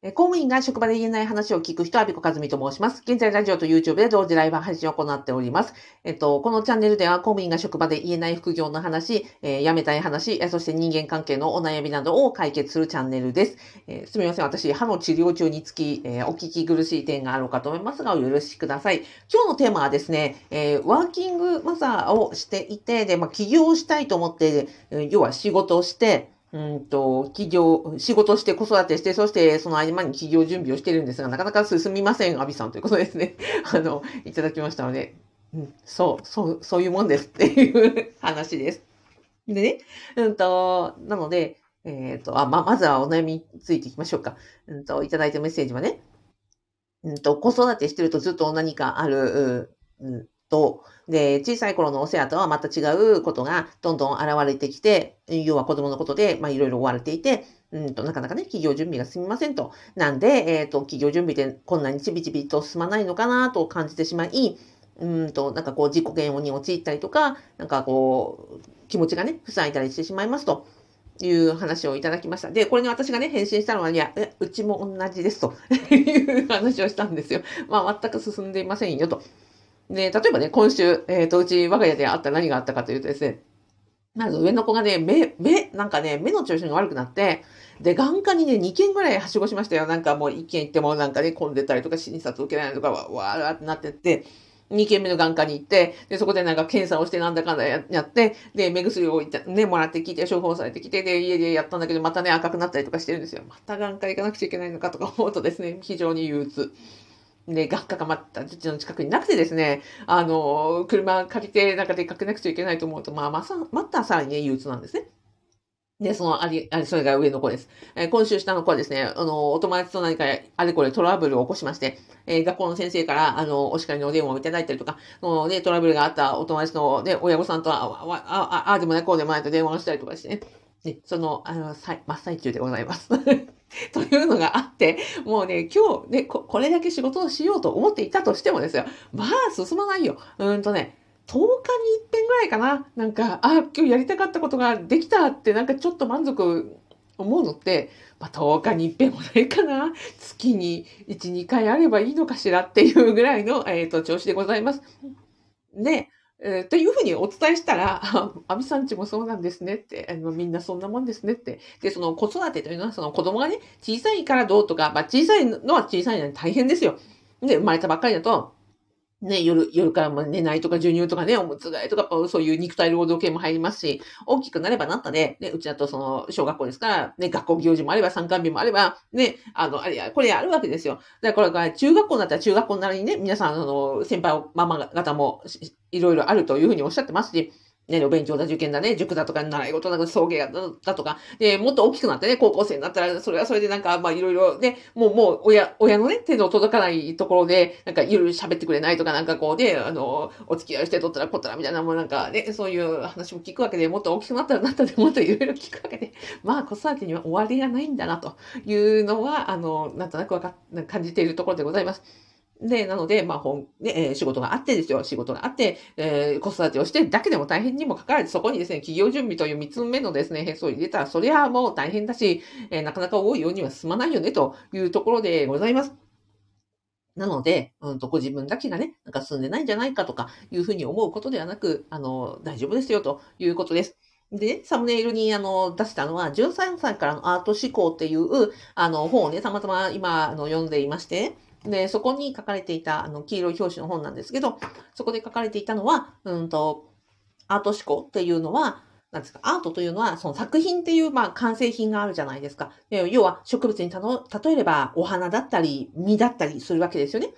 え公務員が職場で言えない話を聞く人は、ビコカズミと申します。現在、ラジオと YouTube で同時ライブ配信を行っております。えっと、このチャンネルでは、公務員が職場で言えない副業の話、えー、辞めたい話、そして人間関係のお悩みなどを解決するチャンネルです。えー、すみません。私、歯の治療中につき、えー、お聞き苦しい点があろうかと思いますが、お許しください。今日のテーマはですね、えワーキングマザーをしていて、で、まあ、起業したいと思って、要は仕事をして、うんと、企業、仕事して子育てして、そしてその合間に企業準備をしてるんですが、なかなか進みません、アビさんということですね。あの、いただきましたので、うん、そう、そう、そういうもんですっていう話です。でね、うんと、なので、えっ、ー、と、あ、ま、まずはお悩みについていきましょうか。うんと、いただいたメッセージはね、うんと、子育てしてるとずっと何かある、うんと、で、小さい頃のお世話とはまた違うことがどんどん現れてきて、要は子供のことで、まあいろいろ追われていて、うんと、なかなかね、企業準備が進みませんと。なんで、えっ、ー、と、企業準備でこんなにちびちびと進まないのかなと感じてしまい、うんと、なんかこう自己嫌悪に陥ったりとか、なんかこう、気持ちがね、塞いだりしてしまいますと。いう話をいただきました。で、これに私がね、返信したのは、いや、うちも同じですと いう話をしたんですよ。まあ、全く進んでいませんよと。で、例えばね、今週、えっ、ー、と、うち我が家であった何があったかというとですね、まず上の子がね、目、目、なんかね、目の調子が悪くなって、で、眼科にね、2件ぐらいはしごしましたよ。なんかもう1件行ってもなんかね、混んでたりとか、診察受けないとか、わーってなってって、2件目の眼科に行って、で、そこでなんか検査をしてなんだかんだやって、で、目薬をね、もらってきて、処方されてきて、で、家でやったんだけど、またね、赤くなったりとかしてるんですよ。また眼科行かなくちゃいけないのかとか思うとですね、非常に憂鬱。で、学科がまた、うちの近くになくてですね、あの、車借りて、なんか出かけなくちゃいけないと思うと、まあ、まさ、またさらにね、憂鬱なんですね。で、その、あり、あれ、それが上の子です。えー、今週下の子はですね、あの、お友達と何かあれこれトラブルを起こしまして、えー、学校の先生から、あの、お叱りのお電話をいただいたりとか、そのね、トラブルがあったお友達のね、親御さんとは、あ、あ、あ、あ、あでもない、こうでもないと電話をしたりとかしてね、ねその、あの、真っ最中でございます。というのがあって、もうね、今日ねこ、これだけ仕事をしようと思っていたとしてもですよ。まあ、進まないよ。うんとね、10日に一遍ぐらいかな。なんか、あ、今日やりたかったことができたって、なんかちょっと満足思うのって、まあ、10日に一遍もないかな。月に1、2回あればいいのかしらっていうぐらいの、えっ、ー、と、調子でございます。で、えー、というふうにお伝えしたら、あみさんちもそうなんですねって、あのみんなそんなもんですねって。で、その子育てというのは、その子供がね、小さいからどうとか、まあ小さいのは小さいのに大変ですよ。で、生まれたばっかりだと、ね、夜、夜からも寝ないとか授乳とかね、おむつ替えとか、そういう肉体労働系も入りますし、大きくなればなったで、ね、うちだとその、小学校ですから、ね、学校行事もあれば、参観日もあれば、ね、あの、あれや、これあるわけですよ。だからこれが中学校になったら中学校なりにね、皆さん、あの、先輩、ママ方も、いろいろあるというふうにおっしゃってますし、ね、お勉強だ、受験だね、塾だとか、習い事だ、送迎だだとか、で、もっと大きくなってね、高校生になったら、それはそれでなんか、まあいろいろね、もう、もう、親、親のね、手の届かないところで、なんかいろいろ喋ってくれないとか、なんかこうね、あの、お付き合いしてとったらこったらみたいな、もうなんかね、そういう話も聞くわけで、もっと大きくなったらなったで、もっといろいろ聞くわけで、まあ子育てには終わりがないんだな、というのは、あの、なんとなくわか、感じているところでございます。で、なので、まあ、本、ね、えー、仕事があってですよ。仕事があって、えー、子育てをしてだけでも大変にもかかわらず、そこにですね、企業準備という三つ目のですね、変数を入れたら、それはもう大変だし、えー、なかなか多いようには進まないよね、というところでございます。なので、うんと、ご自分だけがね、なんか進んでないんじゃないかとか、いうふうに思うことではなく、あの、大丈夫ですよ、ということです。で、サムネイルにあの出したのは、13歳からのアート思考っていうあの本をね、たまたま今あの読んでいまして、で、そこに書かれていた、あの、黄色い表紙の本なんですけど、そこで書かれていたのは、うんと、アート思考っていうのは、なんですか、アートというのは、その作品っていう、まあ、完成品があるじゃないですか。要は、植物にたの、例えれば、お花だったり、実だったりするわけですよね。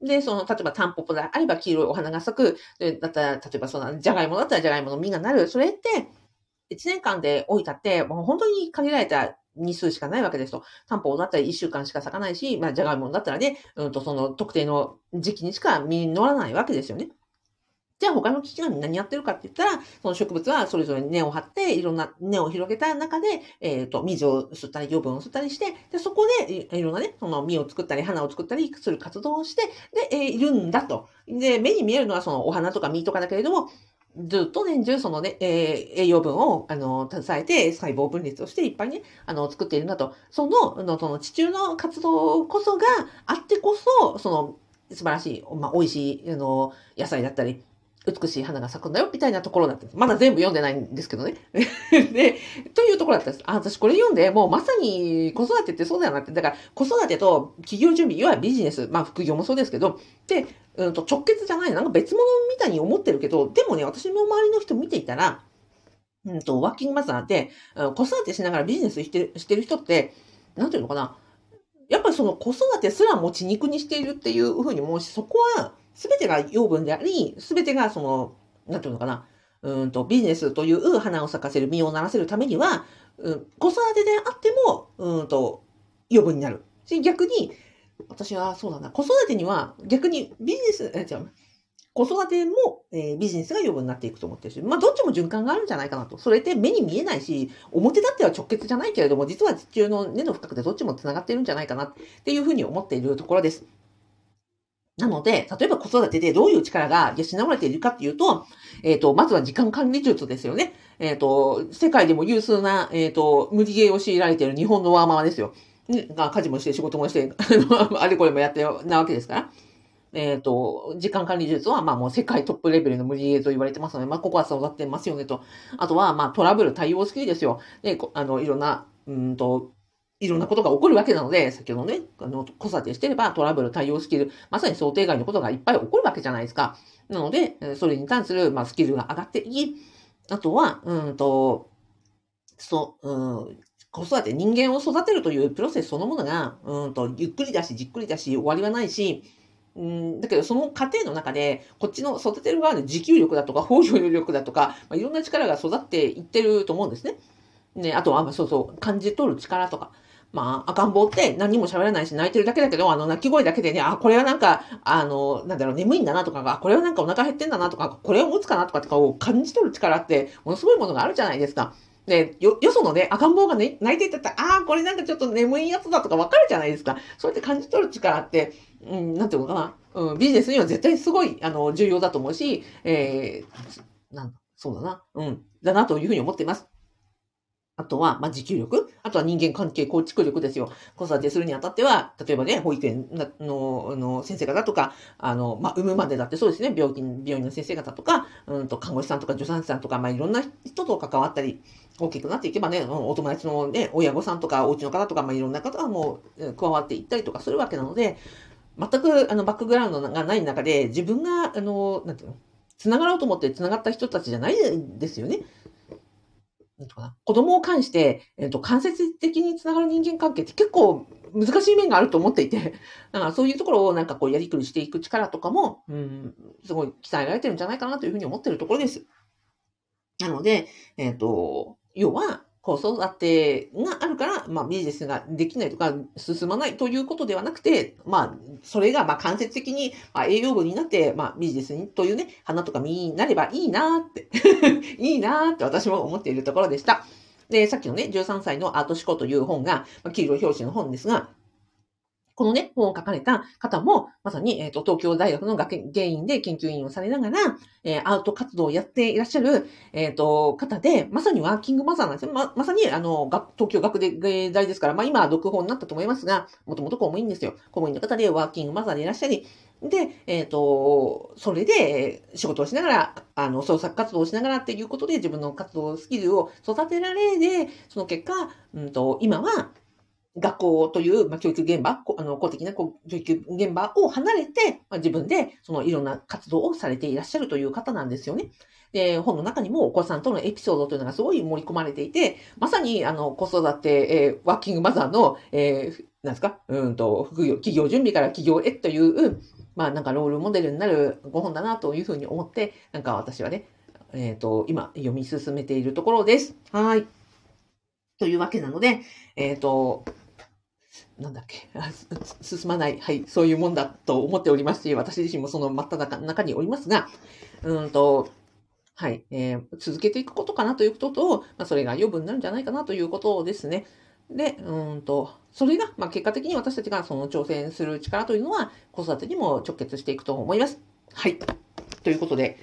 で、その、例えば、タンポポであれば、黄色いお花が咲く。だったら、例えば、その、じゃがいもだったら、じゃがいもの実がなる。それって、1年間で置いたって、もう本当に限られた日数しかないわけですと。タンポだったら1週間しか咲かないし、まあ、じゃがいもだったらね、うんと、その特定の時期にしか実に乗らないわけですよね。じゃあ他の危機が何やってるかって言ったら、その植物はそれぞれ根を張って、いろんな根を広げた中で、えっ、ー、と、水を吸ったり、養分を吸ったりして、で、そこでいろんなね、その実を作ったり、花を作ったりする活動をして、で、えー、いるんだと。で、目に見えるのはそのお花とか実とかだけれども、ずっと年中そのね、えー、栄養分を、あの、携えて細胞分裂をしていっぱいね、あの、作っているんだと。その、のその地中の活動こそがあってこそ、その、素晴らしい、まあ、美味しい、あの、野菜だったり、美しい花が咲くんだよ、みたいなところだったんです。まだ全部読んでないんですけどね。で、というところだったんです。あ、私これ読んで、もうまさに子育てってそうだよなって。だから、子育てと企業準備、いわゆるビジネス、まあ副業もそうですけど、で、うんと直結じゃない、なんか別物みたいに思ってるけど、でもね、私の周りの人見ていたら、うんと、ワーキングマザーで、子育てしながらビジネスしてしてる人って、なんていうのかな。やっぱりその子育てすら持ち肉にしているっていうふうに思うし、そこは、すべてが養分であり、すべてがその、なんていうのかな、うんと、ビジネスという花を咲かせる、実をならせるためには、うん、子育てであっても、うんと、養分になる。逆に、私はそうだな、子育てには逆にビジネス、え、違う、子育ても、えー、ビジネスが養分になっていくと思ってるし、まあ、どっちも循環があるんじゃないかなと。それって目に見えないし、表だっては直結じゃないけれども、実は地球の根の深くでどっちも繋がってるんじゃないかなっていうふうに思っているところです。なので、例えば子育てでどういう力が養われているかっていうと、えっ、ー、と、まずは時間管理術ですよね。えっ、ー、と、世界でも有数な、えっ、ー、と、無理ゲーを強いられている日本のワーマーですよ。が、家事もして仕事もして、あれこれもやってなわけですから。えっ、と、時間管理術は、まあもう世界トップレベルの無理ゲーと言われてますので、まあここは育ってますよねと。あとは、まあトラブル対応スキルですよ。で、あの、いろんな、うんと、いろんなことが起こるわけなので、先ほどね、あの、子育てしてればトラブル対応スキル、まさに想定外のことがいっぱい起こるわけじゃないですか。なので、それに関する、まあ、スキルが上がっていき、あとは、うんと、そう、うん、子育て、人間を育てるというプロセスそのものが、うんと、ゆっくりだし、じっくりだし、終わりはないし、うん、だけど、その過程の中で、こっちの育てる側の持久力だとか、包容力だとか、まあ、いろんな力が育っていってると思うんですね。ね、あとは、そうそう、感じ取る力とか。まあ、赤ん坊って何も喋らないし泣いてるだけだけど、あの、泣き声だけでね、あ、これはなんか、あの、なんだろう、眠いんだなとかが、これはなんかお腹減ってんだなとか、これを持つかなとかとかを感じ取る力って、ものすごいものがあるじゃないですか。で、よ、よそのね、赤ん坊がね、泣いてったら、ああ、これなんかちょっと眠いやつだとかわかるじゃないですか。そうやって感じ取る力って、うん、なんていうのかな。うん、ビジネスには絶対すごい、あの、重要だと思うし、えー、なんそうだな。うん、だなというふうに思っています。あとは、まあ、持久力。あとは人間関係構築力ですよ。子育てするにあたっては、例えばね、保育園のの先生方とか、あの、まあ、産むまでだってそうですね、病気、病院の先生方とか、うんと、看護師さんとか助産師さんとか、まあ、いろんな人と関わったり、大きくなっていけばね、お友達のね、親御さんとか、お家の方とか、まあ、いろんな方がもう加わっていったりとかするわけなので、全く、あの、バックグラウンドがない中で、自分が、あの、なんていうの、繋がろうと思って繋がった人たちじゃないですよね。なんとかな子供を介して、えっ、ー、と、間接的につながる人間関係って結構難しい面があると思っていて、だからそういうところをなんかこうやりくりしていく力とかも、うん、すごい鍛えられてるんじゃないかなというふうに思ってるところです。なので、えっ、ー、と、要は、子育てがあるから、まあ、ビジネスができないとか、進まないということではなくて、まあ、それが、まあ、間接的に、まあ、栄養分になって、まあ、ビジネスにというね、花とか実になればいいなって、いいなって私も思っているところでした。で、さっきのね、13歳のアート思考という本が、まあ、黄色表紙の本ですが、このね、本を書かれた方も、まさに、えっ、ー、と、東京大学の学芸員で研究員をされながら、えー、アウト活動をやっていらっしゃる、えっ、ー、と、方で、まさにワーキングマザーなんですよ。ま、まさに、あの、東京学芸大ですから、まあ今は独法になったと思いますが、もともと公務員ですよ。公務員の方でワーキングマザーでいらっしゃり、で、えっ、と、それで仕事をしながら、あの、創作活動をしながらっていうことで自分の活動スキルを育てられで、その結果、うんと、今は、学校という、まあ、教育現場、あの公的な教育現場を離れて、まあ、自分でそのいろんな活動をされていらっしゃるという方なんですよね。で、本の中にもお子さんとのエピソードというのがすごい盛り込まれていて、まさにあの子育て、えー、ワーキングマザーの、えー、なんですか、うんと、副業、企業準備から企業へという、まあなんかロールモデルになるご本だなというふうに思って、なんか私はね、えっ、ー、と、今読み進めているところです。はい。というわけなので、えっ、ー、と、なんだっけ、進まない、はい、そういうもんだと思っておりますし、私自身もその真っ只中におりますが、うんと、はい、えー、続けていくことかなということと、まあ、それが余分になるんじゃないかなということですね。で、うんと、それが、まあ、結果的に私たちがその挑戦する力というのは、子育てにも直結していくと思います。はい。ということで、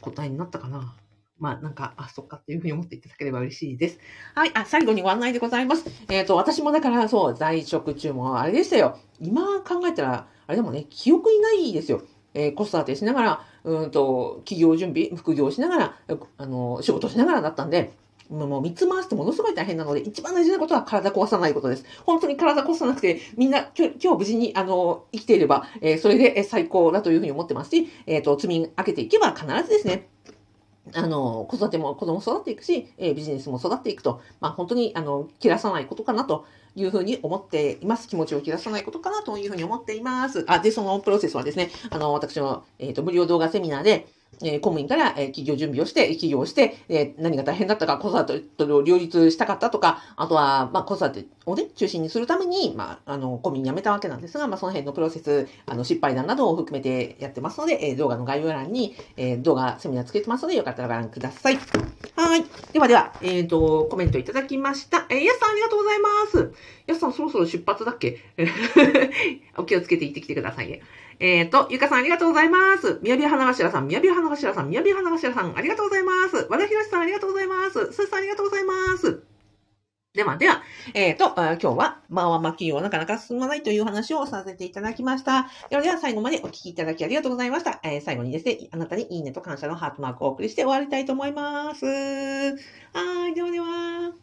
答えになったかな？まあ、なんか、あ、そっかっていうふうに思っていただければ嬉しいです。はい。あ、最後にご案内でございます。えっ、ー、と、私もだから、そう、在職中もあれでしたよ。今考えたら、あれでもね、記憶にないですよ。えー、子育てしながら、うんと、企業準備、副業しながら、あの、仕事しながらだったんで、もう三つ回してものすごい大変なので、一番大事なことは体壊さないことです。本当に体壊さなくて、みんな今日無事に、あの、生きていれば、えー、それで最高だというふうに思ってますし、えっ、ー、と、積み上げていけば必ずですね、あの、子育ても子供育っていくし、え、ビジネスも育っていくと、まあ本当に、あの、切らさないことかなというふうに思っています。気持ちを切らさないことかなというふうに思っています。あ、で、そのプロセスはですね、あの、私の、えっ、ー、と、無料動画セミナーで、えー、公務員から、えー、企業準備をして、起業して、えー、何が大変だったか、子育てと両立したかったとか、あとは、まあ、子育てをね、中心にするために、まあ、あの、公務員辞めたわけなんですが、まあ、その辺のプロセス、あの、失敗談などを含めてやってますので、えー、動画の概要欄に、えー、動画セミナーつけてますので、よかったらご覧ください。はい。ではでは、えっ、ー、と、コメントいただきました。えー、やすさんありがとうございます。やすさんそろそろ出発だっけ？お気をつけて行ってきてくださいね。えっ、ー、と、ゆかさんありがとうございます。みやび花頭さん、みやび花頭さん、みやび花頭さん、ありがとうございます。和田ひろしさん、ありがとうございます。すーさん、ありがとうございます。では、では、えっ、ー、と、今日は、まあ、まあ、企業なかなか進まないという話をさせていただきました。では、では最後までお聞きいただきありがとうございました。えー、最後にですね、あなたにいいねと感謝のハートマークをお送りして終わりたいと思います。はい、ではでは。